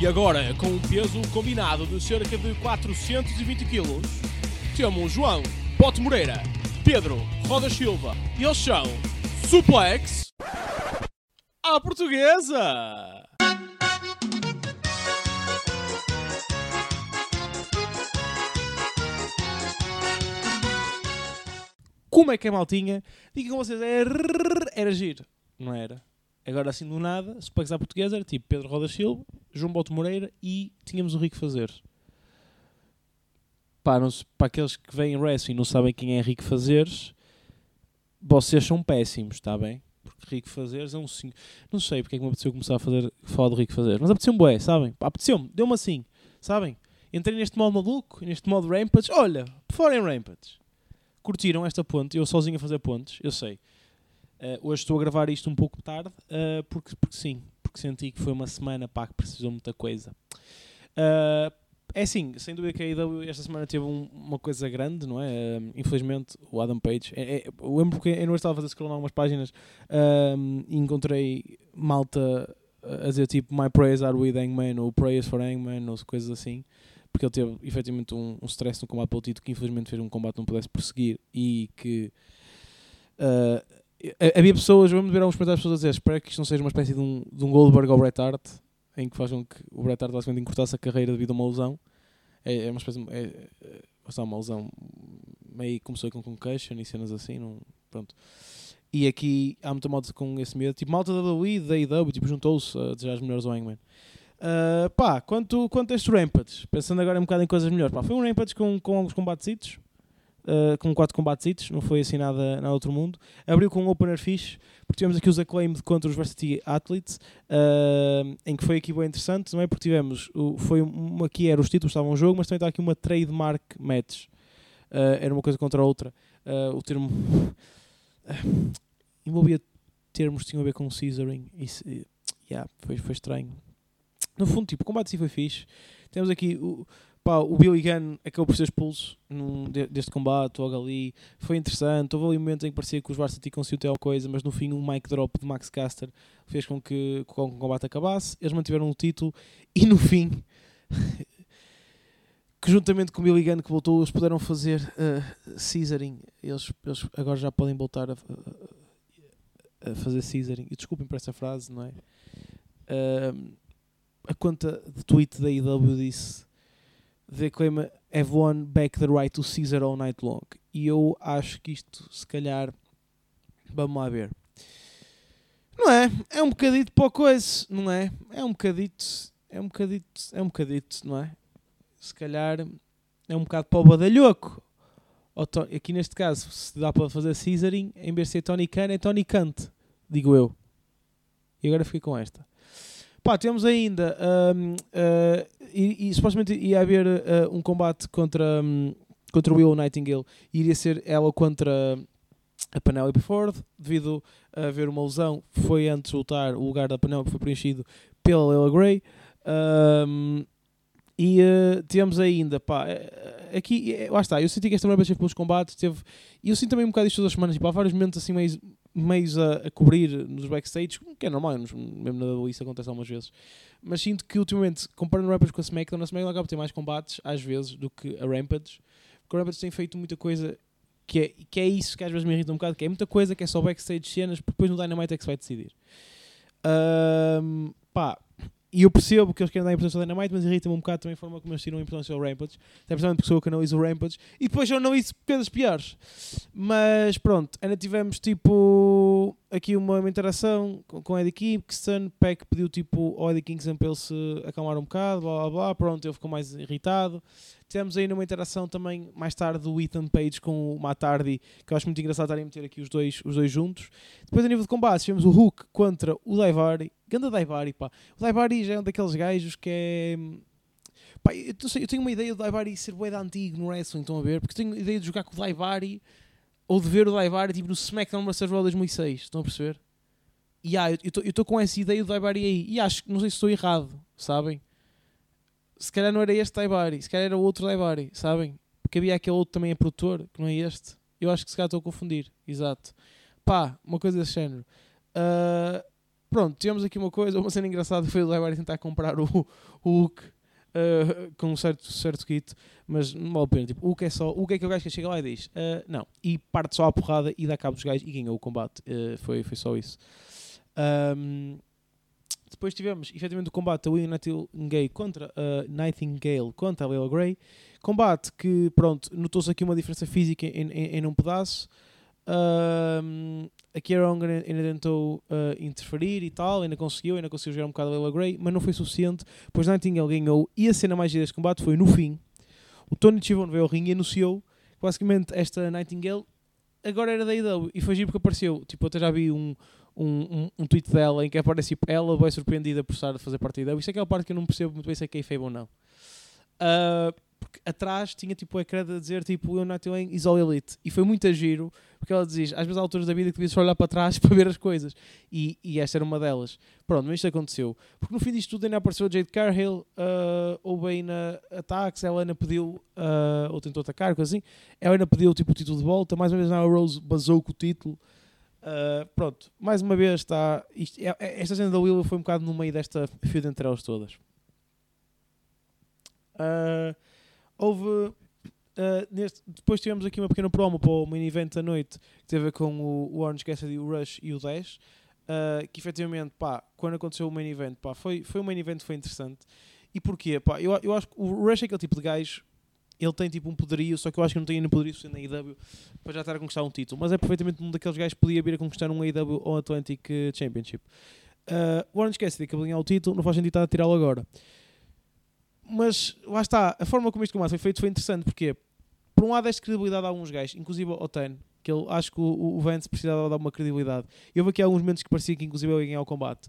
E agora, com um peso combinado de cerca de 420 kg, temos João Pote Moreira, Pedro Roda Silva e eles são Suplex à Portuguesa! Como é que é maltinha? Diga com vocês, era, era giro, não era? Agora assim do nada, Suplex à Portuguesa era tipo Pedro Roda Silva, João Boto Moreira e tínhamos o Rico Fazer. Pá, não se- para aqueles que veem wrestling e não sabem quem é Rico Fazeres, vocês são péssimos, está bem? Porque Rico Fazeres é um senhor. Não sei porque é que me apeteceu começar a fazer, falar de Rico Fazeres, mas apeteceu-me bué, sabem? Apeteceu-me, deu-me assim, sabem? Entrei neste modo maluco, neste modo Rampage. Olha, fora em Rampage. Curtiram esta ponte, eu sozinho a fazer pontes, eu sei. Eh, hoje estou a gravar isto um pouco tarde, eh, porque, porque sim, porque senti que foi uma semana pá, que precisou muita coisa. Eh, é assim, sem dúvida que a AEW esta semana teve um- uma coisa grande, não é? Eh, infelizmente, o Adam Page. É, é, eu lembro que eu não estava a fazer scroll em algumas páginas ehm, e encontrei malta a dizer tipo My prayers are with Hangman ou Prayers for Hangman ou coisas assim. Porque ele teve efetivamente um, um stress no combate pelo título que infelizmente fez um combate que não pudesse prosseguir e que eh, havia pessoas, vamos ver alguns comentários pessoas a dizer espero que isto não seja uma espécie de um, de um Goldberg ao Bret Hart em que faz com que o Bret Hart basicamente encurtasse a carreira devido a uma lesão. É, é uma espécie de, é, é, uma lesão meio começou com concussion e cenas assim não, pronto. E aqui há muita malta com esse medo tipo malta da WWE, da AEW tipo juntou-se a desejar as melhores ao Hangman. Uh, pá, quanto, quanto a estes Rampage, pensando agora um bocado em coisas melhores, pá, foi um Rampage com, com alguns combatesitos, uh, com quatro combatesitos, não foi assim nada, nada outro mundo. Abriu com um opener fixe, porque tivemos aqui os Acclaimed contra os Varsity Athletes, uh, em que foi aqui bem interessante, não é? Porque tivemos, o, foi aqui era os títulos estavam em jogo, mas também está aqui uma trademark match, uh, era uma coisa contra a outra. O termo envolvia termos tinham a ver com Caesaring, se- yeah, foi, foi estranho. No fundo, tipo, o combate sim foi fixe. Temos aqui o, pá, o Billy Gunn acabou por ser expulso num, de- deste combate, logo ali. Foi interessante. Houve ali um momento em que parecia que os Varsity conseguiu ter coisa, mas no fim um mic drop de Max Caster fez com que, com que o combate acabasse. Eles mantiveram o título e no fim, que juntamente com o Billy Gunn que voltou, eles puderam fazer uh, Caesaring. Eles, eles agora já podem voltar a, a- a fazer Caesaring. E desculpem por essa frase, não é? Um, a conta de tweet da IW disse The claim have won back the right to Caesar all night long. E eu acho que isto, se calhar, vamos lá ver. Não é? É um bocadito para coisa, não é? É um bocadito, é um bocadito, é um bocadito, não é? Se calhar é um bocado para o badalhoco. Aqui neste caso, se dá para fazer Caesaring, em vez de ser Tony Khan, é Tony Kant, digo eu. E agora fiquei com esta. Pá, temos ainda. hum, uh, e, e supostamente ia haver uh, um combate contra, hum, contra Will Nightingale. E iria ser ela contra a Penelope Ford. Devido a haver uma lesão, foi antes de lutar. O lugar da Penelope foi preenchido pela Leila Grey. Hum, e uh, temos ainda, pá, eh, aqui, eh, lá está, eu senti que esta mulher pelos combates, teve, e eu sinto também um bocado isto todas as semanas, tipo, há vários momentos assim meios, meios a, a cobrir nos backstage, que é normal, mesmo na WWE isso acontece algumas vezes, mas sinto que ultimamente, comparando Rampage com a SmackDown, a SmackDown acaba por ter mais combates, às vezes, do que a Rampage, porque o Rampage tem feito muita coisa que é, que é isso que às vezes me irrita um bocado, que é muita coisa que é só backstage cenas, porque depois no Dynamite é que se vai decidir. Ahm, pá, e eu percebo que eles querem dar importância ao Dynamite, mas irrita-me um bocado também a forma como eles tiram importância ao Rampage. Até precisamente porque sou eu que analiso o Rampage. E depois eu analiso coisas piores. Mas pronto, ainda tivemos tipo aqui uma, interação com, com Eddie Kingston. Peck pediu tipo ao Eddie Kingston para ele se acalmar um bocado, blá blá blá. Pronto, ele ficou mais irritado. Tivemos aí uma interação também mais tarde do Ethan Page com o Matt Hardy, que eu acho muito engraçado estarem a meter aqui os dois, os dois juntos. Depois a nível de combate tivemos o Hook contra o Daivari. Ganda Daivari, pá. O Daivari já é um daqueles gajos que é... Pá, eu, sei, eu tenho uma ideia do Daivari ser bué antigo no wrestling, estão a ver? Porque tenho a ideia de jogar com o Daivari ou de ver o Daivari tipo, no SmackDown vs. Raw 2006, estão a perceber? E ah, eu estou com essa ideia do Daivari aí e acho que não sei se estou errado, sabem? Se calhar não era este Daivari, se calhar era outro Daivari, sabem? Porque havia aquele outro também é produtor, que não é este. Eu acho que se calhar estou a confundir, exato. Pá, uma coisa desse género. Ah, pronto, tivemos aqui uma coisa, uma cena engraçada foi o Levar tentar comprar o, o Hulk uh, com um certo, certo kit, mas não vale a pena. Tipo, o que é só, o que é que o gajo que chega lá e diz, uh, não, e parte só a porrada e dá cabo dos gajos e ganhou o combate. Uh, foi, foi só isso. Um, depois tivemos efetivamente o combate da William Nightingale contra a Nightingale contra a Leila Grey. Combate que, pronto, notou-se aqui uma diferença física em, em, em um pedaço. Um, a Kiera Honger ainda tentou uh, interferir e tal, ainda conseguiu, ainda conseguiu jogar um bocado a Leila Grey, mas não foi suficiente, pois Nightingale ganhou e a cena mais gira deste combate foi no fim. O Tony Chivon veio ao ringue e anunciou que basicamente esta Nightingale agora era da IW e foi giro porque apareceu, tipo, eu até já vi um, um, um, um tweet dela em que aparece tipo, ela bem surpreendida por estar a fazer parte da IW. Isto é aquela parte que eu não percebo muito bem se é que é ou não. Uh, porque atrás tinha tipo o ecrã a dizer tipo eu not doing is all elite. E foi muito a giro porque ela dizia às vezes há alturas da vida que devias olhar para trás para ver as coisas. E, e esta era uma delas. Pronto, mas isto aconteceu. Porque no fim disto tudo ainda apareceu a Jade Carhill uh, ou bem na ataques ela ainda pediu uh, ou tentou atacar, coisa assim. Ela ainda pediu tipo o título de volta. Mais uma vez a Rose basou com o título. Uh, pronto, mais uma vez está. Isto, é, é, esta cena da Willow foi um bocado no meio desta fio entre elas todas. Uh, houve. Uh, neste, depois tivemos aqui uma pequena promo para o main event da noite que teve a ver com o, o Orange Cassidy, o Rush e o Dash. que efetivamente, pá, quando aconteceu o main event, pá, foi, foi um main event foi interessante. E porquê? Pá, eu, eu acho que o Rush é aquele tipo de gajo ele tem tipo um poderio, só que eu acho que não tem ainda poderio suficiente na AEW para já estar a conquistar um título. Mas é perfeitamente um daqueles gajos que podia vir a conquistar um AEW ou Atlantic Championship. Uh, o Orange Cassidy que ganhar o título, não faz sentido estar a tirá-lo agora. Mas lá está, a forma como combate foi feito foi interessante, porque por um lado deste credibilidade a alguns gajos, inclusive ao Ten, que ele, acho que o, o Vance precisava dar uma credibilidade. E houve aqui alguns momentos que parecia que inclusive ele ia ganhar o combate.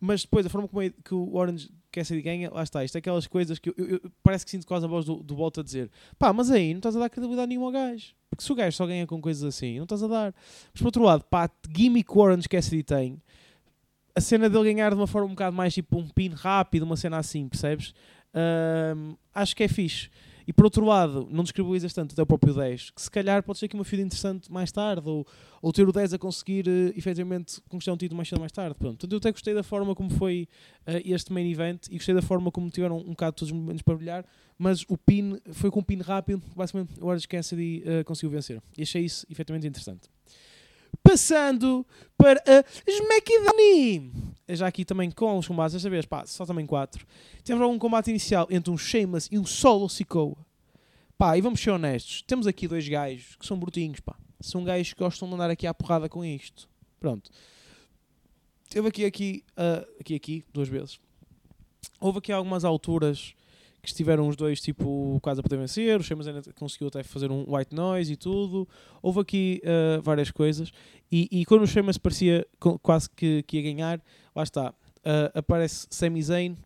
Mas depois, a forma como é que o Orange Cassidy ganha, lá está. Isto é aquelas coisas que eu, eu, eu parece que sinto quase a voz do, do Bolt a dizer: pá, mas aí não estás a dar credibilidade nenhuma ao gajo. Porque se o gajo só ganha com coisas assim, não estás a dar. Mas por outro lado, pá, gimmick o Orange Cassidy tem, a cena dele ganhar de uma forma um bocado mais tipo um pin rápido, uma cena assim, percebes? Acho que é fixe. E por outro lado, não descredibilizas tanto até o próprio 10, que se calhar pode ser aqui uma fida interessante mais tarde, ou, ou ter o 10 a conseguir uh, efetivamente conquistar um título mais cedo mais tarde. Pronto. Portanto, eu até gostei da forma como foi uh, este main event e gostei da forma como tiveram um bocado todos os momentos para brilhar, mas o pin foi com um pin rápido, basicamente o Orange Cassidy uh, conseguiu vencer. E achei isso efetivamente interessante. Passando para a SmackDown. Já aqui também com os combates, desta vez, pá, só também 4. Temos algum combate inicial entre um Sheamus e um Solo Sikoa. Pá, e vamos ser honestos, temos aqui dois gajos que são brutinhos, pá. São gajos que gostam de andar aqui à porrada com isto. Pronto. Teve aqui, aqui, uh, aqui, aqui, duas vezes. Houve aqui algumas alturas que estiveram os dois tipo quase a poder vencer, o Sheamus ainda conseguiu até fazer um white noise e tudo. Houve aqui uh, várias coisas e, e quando o Sheamus parecia quase que, que ia ganhar, lá está, uh, aparece Sami Zayn,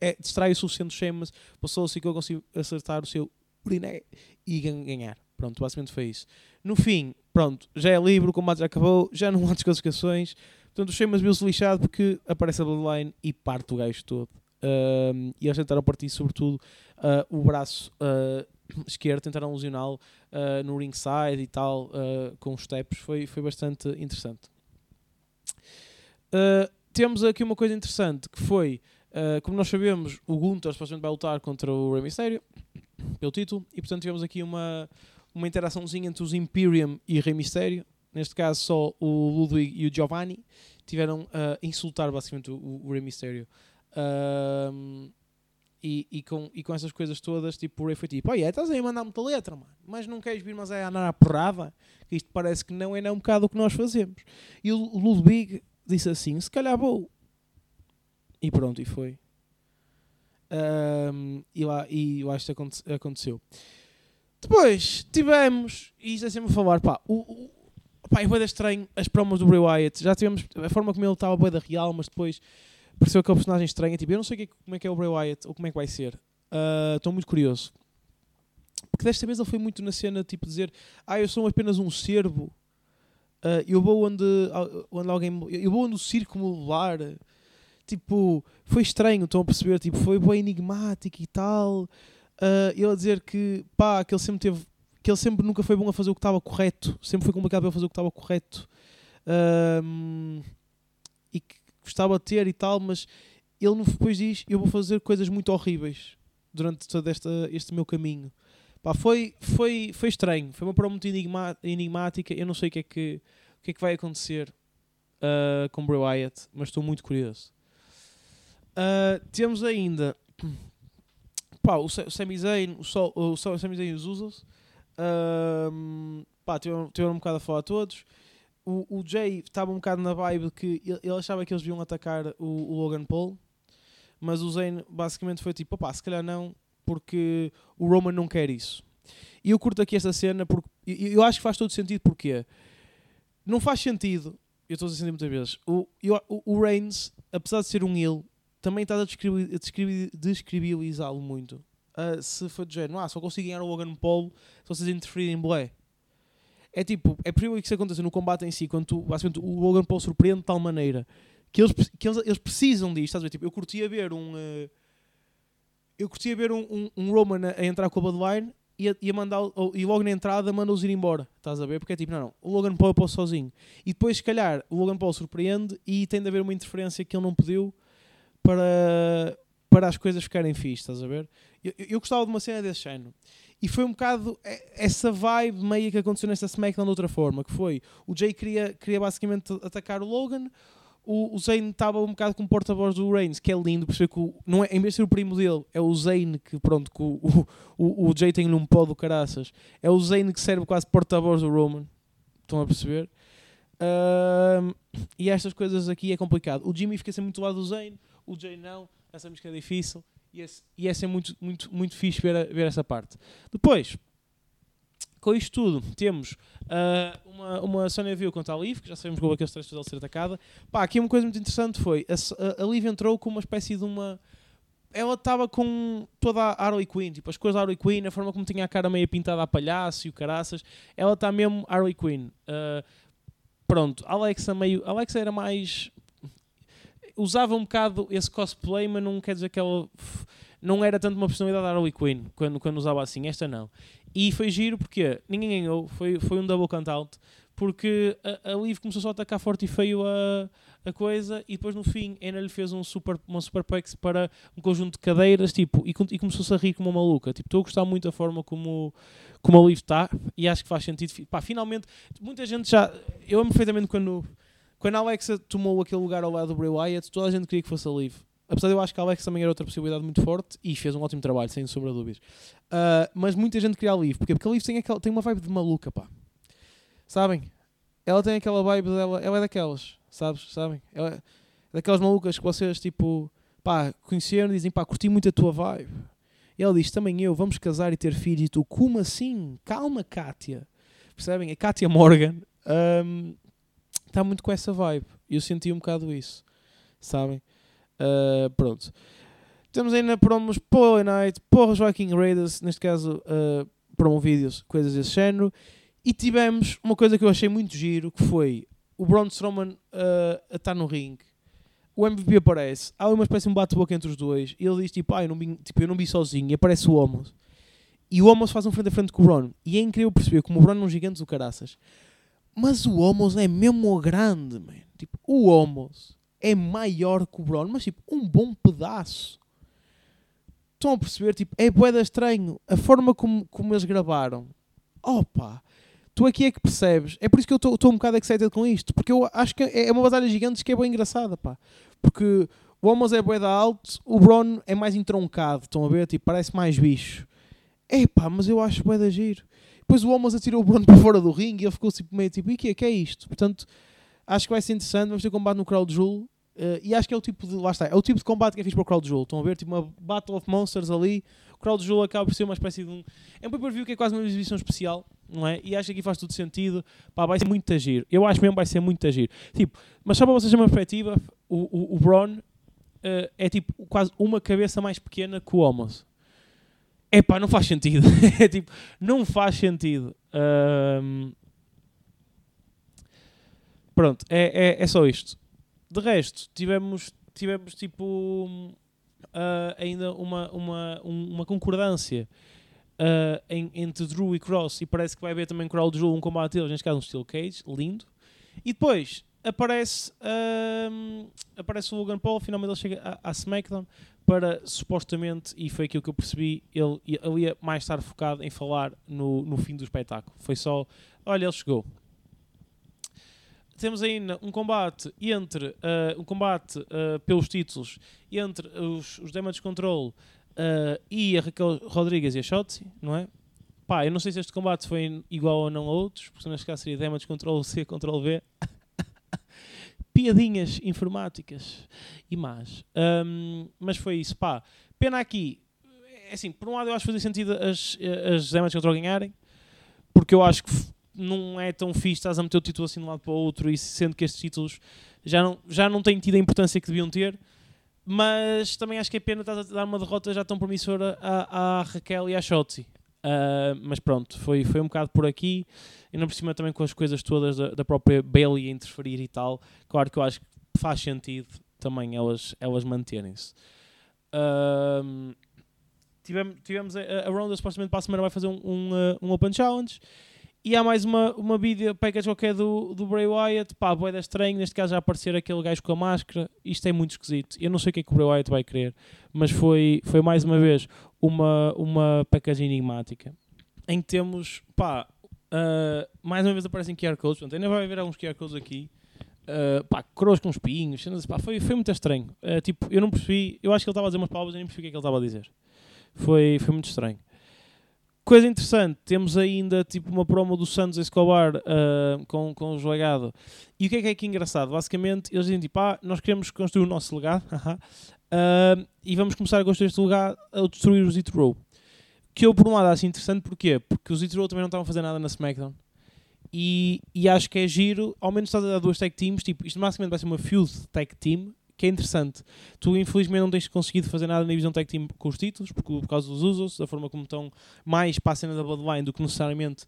é, distrai o suficiente o Sheamus, passou assim que eu consigo acertar o seu uriné e ganhar. Pronto, basicamente foi isso. No fim, pronto, já é livre, o combate já acabou, já não há desclassificações. Portanto, o Sheamus viu-se lixado porque aparece a Bloodline e parte o gajo todo. Uh, e eles tentaram partir, sobretudo, uh, o braço uh, esquerdo, tentaram lesioná-lo uh, no ringside e tal, com os steps. Foi, foi bastante interessante. temos aqui uma coisa interessante que foi, como nós sabemos, o Gunther supostamente vai lutar contra o Rey Mysterio pelo título, e portanto tivemos aqui uma, uma interaçãozinha entre os Imperium e Rey Mysterio. Neste caso, só o Ludwig e o Giovanni tiveram a insultar basicamente o, o Rey Mysterio. Um, e, e, com, e com essas coisas todas, tipo, o Ray foi tipo, olha, estás aí a mandar muita letra, mano, mas não queres vir, mas é andar à porrada, isto parece que não é, não um bocado o que nós fazemos. E o Ludwig disse assim, se calhar vou. E pronto, e foi. Um, e, lá, e eu acho que aconteceu. Depois tivemos, e isto é sempre a falar, pá, o, o, pá, é estranho as promos do Bray Wyatt. Já tivemos a forma como ele estava bem da real, mas depois pareceu aquele personagem estranho. Tipo, eu não sei que, como é que é o Bray Wyatt ou como é que vai ser. Ah, estou uh, muito curioso. Porque desta vez ele foi muito na cena, tipo, dizer: Ah, eu sou apenas um cervo. Uh, eu vou onde, onde alguém. Eu vou onde o circo me levar. Tipo, foi estranho, estão a perceber? Tipo, foi bem enigmático e tal. Uh, ele a dizer que, pá, que ele sempre teve. Que ele sempre nunca foi bom a fazer o que estava correto. Sempre foi complicado para ele fazer o que estava correto. Uh, gostava de ter e tal, mas ele depois diz: Eu vou fazer coisas muito horríveis durante todo esta, este meu caminho. Pá, foi, foi, foi estranho, foi uma prova muito enigmática. Eu não sei o que é que, o que, é que vai acontecer uh, com Bray Wyatt, mas estou muito curioso. Uh, temos ainda pá, o, Sami Zayn, o, Sol, o Sami Zayn e os Usos. Uh, pá, tiveram, tiveram um bocado a falar a todos. O, o Jay estava um bocado na vibe que ele, ele achava que eles deviam atacar o, o Logan Paul, mas o Zayn basicamente foi tipo, pá, se calhar não, porque o Roman não quer isso. E eu curto aqui esta cena porque eu acho que faz todo sentido porque não faz sentido, eu estou a dizer muitas vezes, o, o, o Reigns, apesar de ser um heel, também está a, describilizá-lo muito. Uh, se for de género, ah, só consigo ganhar o Logan Paul se vocês interferirem em Blé. É tipo, é possível que isso aconteça no combate em si, quando tu, basicamente o Logan Paul surpreende de tal maneira que eles, que eles, eles precisam disto. Estás a ver? Tipo, eu curtia ver um. Uh, eu curtia ver um, um, um Roman a, a, entrar com a Bloodline e, a, e, a mandar, e logo na entrada manda-os ir embora. Estás a ver? Porque é tipo, não, não, o Logan Paul eu posso sozinho. E depois, se calhar, o Logan Paul surpreende e tem de haver uma interferência que ele não pediu para, para as coisas ficarem fixe, estás a ver? Eu, eu, eu gostava de uma cena desse género. E foi um bocado essa vibe meio que aconteceu nesta SmackDown de outra forma, que foi, o Jay queria, queria basicamente atacar o Logan, o, o Zayn estava um bocado como porta-voz do Reigns, que é lindo, perceber que o, não é, em vez de ser o primo dele, é o Zayn que, pronto, que o, o, o Jay tem um pó do caraças, é o Zayn que serve quase porta-voz do Roman, estão a perceber? Uh, e estas coisas aqui é complicado. O Jimmy fica sempre muito do lado do Zayn, o Jay não, essa música é difícil, e, e essa é muito, muito, muito fixe ver, a, ver essa parte. Depois, com isto tudo, temos uh, uma, uma Sonya View contra a Liv, que já sabemos como aqueles trechos dela ser atacada. Pá, aqui uma coisa muito interessante foi, a, a, a Liv entrou com uma espécie de uma... Ela estava com toda a Harley Quinn, tipo, as coisas da Harley Quinn, a forma como tinha a cara meio pintada a palhaço e o caraças. Ela está mesmo Harley Quinn. Uh, pronto, Alexa meio... Alexa era mais... Usava um bocado esse cosplay, mas não quer dizer que ela não era tanto uma personalidade da Harley Quinn quando, quando usava assim, esta não. E foi giro porque ninguém ganhou, foi, foi um double count out, porque a, a Liv começou só a atacar forte e feio a, a coisa e depois no fim Ana lhe fez um super, uma superplex para um conjunto de cadeiras tipo, e, e começou-se a rir como uma maluca. Tipo, estou a gostar muito da forma como, como a Liv está e acho que faz sentido. Pá, finalmente, muita gente já. Eu amo perfeitamente quando, quando a Alexa tomou aquele lugar ao lado do Bray Wyatt, toda a gente queria que fosse a Liv. Apesar de eu acho que a Alex também era outra possibilidade muito forte e fez um ótimo trabalho, sem sombra de dúvidas. Uh, mas muita gente queria a Liv. Porquê? Porque a Liv tem, aquela, tem uma vibe de maluca, pá. Sabem? Ela tem aquela vibe dela. Ela é daquelas, sabes? Sabem? Ela é daquelas malucas que vocês, tipo, pá, conheceram e dizem, pá, curti muito a tua vibe. E ela diz, também eu, vamos casar e ter filhos. E tu, como assim? Calma, Kátia. Percebem? A Kátia Morgan está muito com essa vibe. Eu senti um bocado isso. Sabem? Uh, pronto. Temos ainda promos para Night, para os Viking Raiders, neste caso uh, promo vídeos, coisas desse género. E tivemos uma coisa que eu achei muito giro, que foi o Braun Strowman uh, a estar no ringue. O MVP aparece, há uma espécie de um bate-boca entre os dois. E ele diz tipo, ah, eu não vi, tipo, eu não vi sozinho. E aparece o Homos. E o Homos faz um frente a frente com o Braun. E é incrível perceber como o Braun é um gigante do caraças. Mas o Homos é mesmo grande, man. Tipo, o Homos é maior que o Braun, mas tipo, um bom pedaço. Estão a perceber? Tipo, é boeda estranho. A forma como, como eles gravaram. Opa! Tu aqui é que percebes. É por isso que eu estou um bocado excited com isto. Porque eu acho que é uma batalha gigante que é bem engraçada, pá. Porque o Homos é boeda alto, o Braun é mais entroncado. Estão a ver? Tipo, parece mais bicho. É pá, mas eu acho boeda giro. Depois o Homos atirou o Braun para fora do ringue e ele ficou tipo, meio tipo, e que é, que é isto? Portanto, acho que vai ser interessante. Vamos ter combate no Crowd Jewel. Uh, e acho que é o tipo de. Lá está, é o tipo de combate que é fixe para o Crowd Jewel. Estão a ver? Tipo uma Battle of Monsters ali. O Crowd Jewel acaba por ser uma espécie de um. É um pay-per-view que é quase uma exibição especial, não é? E acho que aqui faz todo sentido. Pá, vai ser muito agir. Eu acho mesmo que vai ser muito agir. Tipo, mas só para vocês terem uma perspectiva, o, o, o uh, é tipo quase uma cabeça mais pequena que o Homos. É pá, não faz sentido. é tipo, não faz sentido. Um... Pronto, é, é, é só isto. De resto, tivemos, tivemos tipo uh, ainda uma, uma, uma concordância uh, em, entre Drew e Cross e parece que vai haver também Crowd Jewel, um combate deles, neste caso um Steel Cage, lindo. E depois aparece, aparece o Logan Paul, finalmente ele chega à, SmackDown para supostamente, e foi aquilo que eu percebi, ele, ele ia mais estar focado em falar no, no fim do espetáculo. Foi só, olha, ele chegou. Temos ainda um combate entre uh, um combate uh, pelos títulos entre os, os Damage Control uh, e a Raquel Rodrigues e a Shotzi, não é? Pá, eu não sei se este combate foi igual ou não a outros, porque neste caso seria Damage Control C, Control V. piadinhas informáticas e más. Um, mas foi isso, pá. Pena aqui, é assim, por um lado eu acho que fazia sentido as, as Damage Control ganharem, porque eu acho que não é tão fixe estás a meter o título assim de um lado para o outro e sendo que estes títulos já não, já não têm tido a importância que deviam ter. Mas também acho que é pena estar a dar uma derrota já tão promissora à, à Raquel e à Shotzi. Uh, mas pronto, foi, foi um bocado por aqui. E não por cima também com as coisas todas da, da própria Bailey interferir e tal. Claro que eu acho que faz sentido também elas, elas manterem-se. Uh, tivemos, tivemos a, a Ronda supostamente para a semana vai fazer um, um, uh, um Open Challenge. E há mais uma, uma vídeo package qualquer do, do Bray Wyatt. Pá, boeda estranho. Neste caso já aparecer aquele gajo com a máscara. Isto é muito esquisito. Eu não sei o que é que o Bray Wyatt vai querer. Mas foi, foi mais uma vez uma, uma package enigmática. Em que temos, pá, uh, mais uma vez aparecem QR codes. Portanto, ainda vai haver alguns QR codes aqui. Uh, pá, coroas com espinhos. Pá, foi, foi muito estranho. Uh, tipo, eu não percebi. Eu acho que ele estava a dizer umas palavras e nem percebi o que é que ele estava a dizer. Foi, foi muito estranho. Coisa interessante, temos ainda tipo uma promo do Santos Escobar uh, com, com o legado. E o que é que é aqui engraçado? Basicamente, eles dizem tipo, ah, nós queremos construir o nosso legado uh, e vamos começar a construir este legado a destruir os Row. Que eu, por um lado, acho interessante, porquê? Porque os Row também não estavam a fazer nada na SmackDown. E, e acho que é giro, ao menos estás a dar duas tag teams, tipo, isto basicamente vai ser uma feud tag team, que é interessante. Tu, infelizmente, não tens conseguido fazer nada na divisão tag team com os títulos, porque, por causa dos usos, da forma como estão mais para a cena da Bloodline do que necessariamente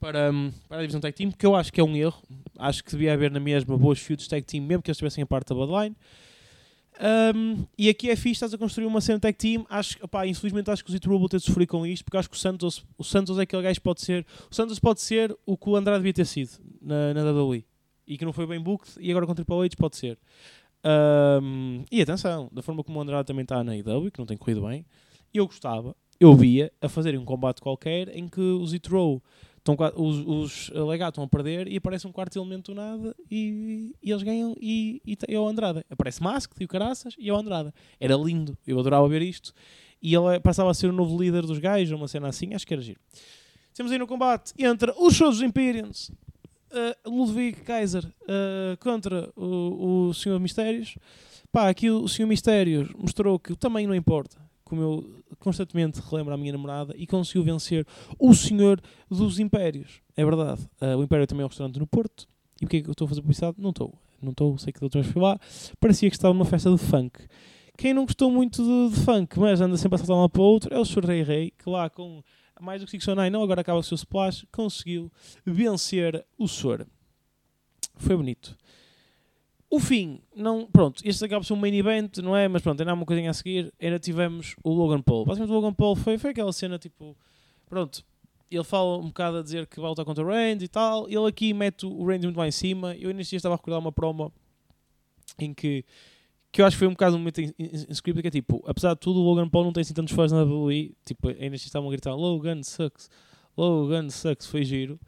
para, hum, para a divisão tag team, que eu acho que é um erro. Acho que devia haver na mesma boas feuds tag team, mesmo que eles estivessem a parte da Bloodline. Um, e aqui é fixe, estás a construir uma cena tag team. Acho, infelizmente acho que o Zito Rubble ter sofrer com isto, porque acho que o Santos, o Santos é aquele gajo que pode ser. O Santos pode ser o que o Andrade devia ter sido na, na WWE e que não foi bem booked, e agora com o Triple H pode ser. Um, e atenção, da forma como o Andrade também está na IW, que não tem corrido bem, eu gostava, eu via a fazerem um combate qualquer em que os Itro estão, os, os legados estão a perder e aparece um quarto elemento do nada e, e eles ganham e, e é o Andrade. Aparece Masked e o Caraças e é o Andrade. Era lindo, eu adorava ver isto. E ele passava a ser o novo líder dos gajos, uma cena assim, acho que era giro. Temos aí no combate entre os shows dos Imperiums uh, Ludwig Kaiser uh, contra o, o Senhor Mistérios. Pá, aqui o Senhor Mistérios mostrou que o tamanho não importa, como eu constantemente relembro à minha namorada, e conseguiu vencer o Senhor dos Impérios. É verdade. Uh, o Império também é um restaurante no Porto. E o que é que eu estou a fazer publicidade? Não estou. Não estou, sei que da última vez fui lá. Parecia que estava numa festa de funk. Quem não gostou muito de, de funk, mas anda sempre a saltar um para o outro, é o Sr. Rei Rei, que lá com mais do que 609, não, agora acaba o seu splash, conseguiu vencer o Sor. Foi bonito. O fim, não, pronto, este acaba por ser um main event, não é? Mas pronto, ainda há uma coisinha a seguir. Ainda tivemos o Logan Paul. Basicamente, o Logan Paul foi, foi aquela cena tipo, pronto, ele fala um bocado a dizer que vai lutar contra o Randy e tal. Ele aqui mete o Randy muito lá em cima. Eu neste dia estava a recordar uma promo em que que eu acho que foi um bocado um momento inscrito, que é tipo, apesar de tudo, o Logan Paul não tem assim tantos fãs na WWE, tipo, ainda estavam a gritar Logan sucks, Logan sucks, foi giro.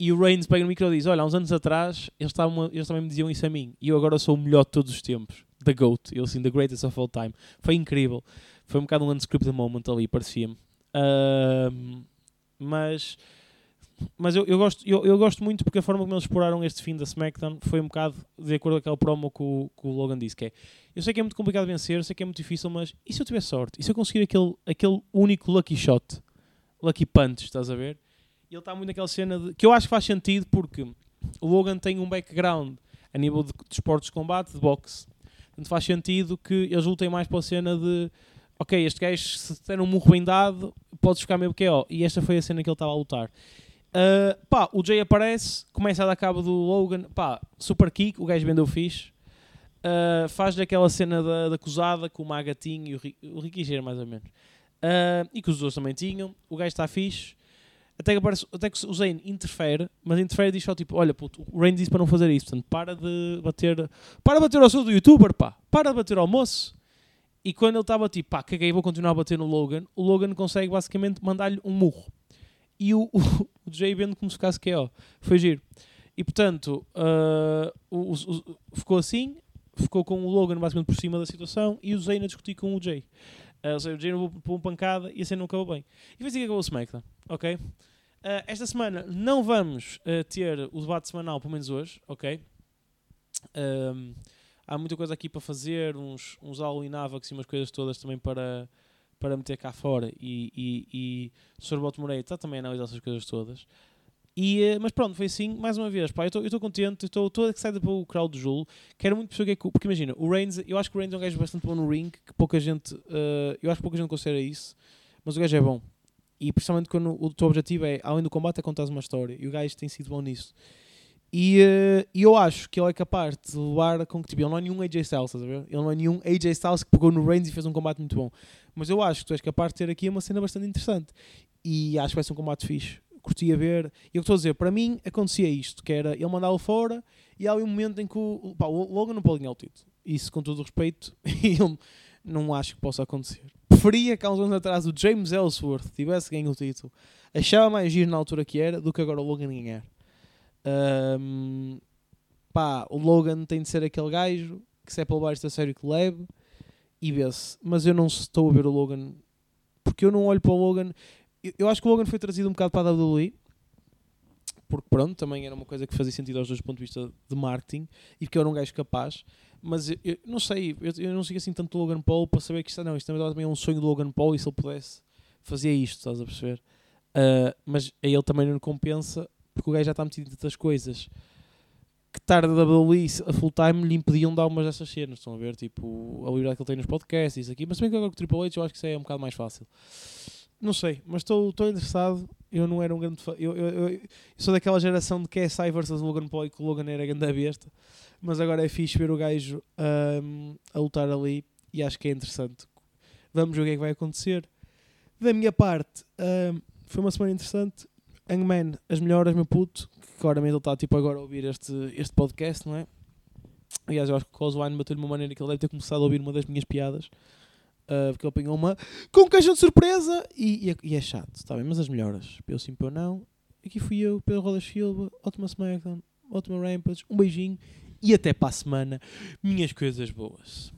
E o Reigns pega no micro e diz: Olha, há uns anos atrás eles, estavam, eles também me diziam isso a mim, e eu agora sou o melhor de todos os tempos, The GOAT, ele assim, The Greatest of All Time. Foi incrível, foi um bocado um unscripted moment ali, parecia-me. Uh, mas mas eu, eu, gosto, eu, eu, gosto muito porque a forma como eles exploraram este fim da SmackDown foi um bocado de acordo com aquela promo que o, que o Logan disse, que é eu sei que é muito complicado vencer, eu sei que é muito difícil, mas e se eu tiver sorte? E se eu conseguir aquele, aquele único lucky shot? Lucky punch, estás a ver? E ele está muito naquela cena de, que eu acho que faz sentido porque o Logan tem um background a nível de, de esportes de combate, de boxe. Portanto, faz sentido que eles lutem mais para a cena de ok, este gajo se der um murro bem dado, podes ficar meio que é, ó. E esta foi a cena que ele estava a lutar. Uh, pá, o Jay aparece, começa a dar cabo do Logan, pá, super kick, o gajo vendeu fixe. Uh, faz aquela cena da, da acusada com o Magatinho e o, o Ricky mais ou menos. Uh, e que os dois também tinham. O gajo está fixe. Até que, aparece, até que o Zayn interfere, mas interfere e diz só tipo: Olha, puto, o Reigns disse para não fazer isso, portanto, para de bater, para de bater ao seu do youtuber, pá, para de bater ao moço. E quando ele estava tipo, pá, caguei, vou continuar a bater no Logan, o Logan consegue basicamente mandar-lhe um murro. E o, o, o Jay vendo como se ficasse KO. Foi giro. E portanto, uh, o, o, ficou assim, ficou com o Logan basicamente por cima da situação e o Zayn a discutir com o Jay. Uh, ou seja, o Jay não por uma pancada e a cena não acabou bem. E foi assim que acabou o SmackDown, ok? Uh, esta semana não vamos uh, ter o debate semanal, pelo menos hoje, ok? Um, há muita coisa aqui para fazer, uns, uns all-in e umas coisas todas também para, para meter cá fora. E, e, e o Sr. Boto Moreira está também a analisar essas coisas todas. E, eh, mas pronto, foi assim, mais uma vez, pá, eu estou contente, estou todo excited pelo crowd do Jul, quero muito perceber o que é que, porque imagina, o Reigns, eu acho que o Reigns é um gajo bastante bom no ring, que pouca gente, uh, eu acho que pouca gente considera isso, mas o gajo é bom, e principalmente quando o teu objetivo é, além do combate, é contar uma história, e o gajo tem sido bom nisso. E uh, eu acho que ele é capaz de levar com que, tipo, ele não é nenhum AJ Styles, estás a ver? Ele não é nenhum AJ Styles que pegou no Reigns e fez um combate muito bom, mas eu acho que tu és capaz de ter aqui uma cena bastante interessante, e acho que vai ser um combate fixe curtia ver. E eu estou a dizer, para mim acontecia isto, que era ele mandá-lo fora e há um momento em que o, pá, o Logan não pode ganhar o título. Isso com todo o respeito, eu não acho que possa acontecer. Preferia que há uns anos atrás o James Ellsworth tivesse ganho o título. Achava mais giro na altura que era do que agora o Logan ganhar. Um, pá, o Logan tem de ser aquele gajo que se é pelo baixo da série que leve e vê-se. Mas eu não estou a ver o Logan porque eu não olho para o Logan eu acho que o Logan foi trazido um bocado para a WWE porque pronto, também era uma coisa que fazia sentido aos dois pontos de vista de marketing e porque eu era um gajo capaz, mas eu, eu não sei, eu, eu, não sei assim tanto do Logan Paul para saber que isto, não, isto também é um sonho do Logan Paul e se ele pudesse fazia isto, estás a perceber? Uh, mas a ele também não compensa porque o gajo já está metido em tantas coisas que tarde da WWE a full time lhe impediam de dar umas dessas cenas, estão a ver? Tipo, a liberdade que ele tem nos podcasts e isso aqui, mas também que agora com o Triple H eu acho que isso é um bocado mais fácil. Não sei, mas estou interessado. Eu não era um grande fã. Eu, eu, eu, eu sou daquela geração de KSI versus Logan Paul que o Logan era grande besta. Mas agora é fixe ver o gajo um, a lutar ali e acho que é interessante. Vamos ver o que é que vai acontecer. Da minha parte, um, foi uma semana interessante. Hangman, as melhoras, meu puto. Que claramente ele está tipo agora a ouvir este, este podcast, não é? Aliás, eu acho que o Coswine bateu-lhe uma maneira que ele deve ter começado a ouvir uma das minhas piadas. Uh, porque ele apanhou uma com caixa de surpresa e, e, é, e é chato, está bem? Mas as melhoras, pelo sim, pelo não. Aqui fui eu, Pedro Rodas Silva, ótima SmackDown, ótima Rampage, um beijinho e até para a semana, minhas coisas boas.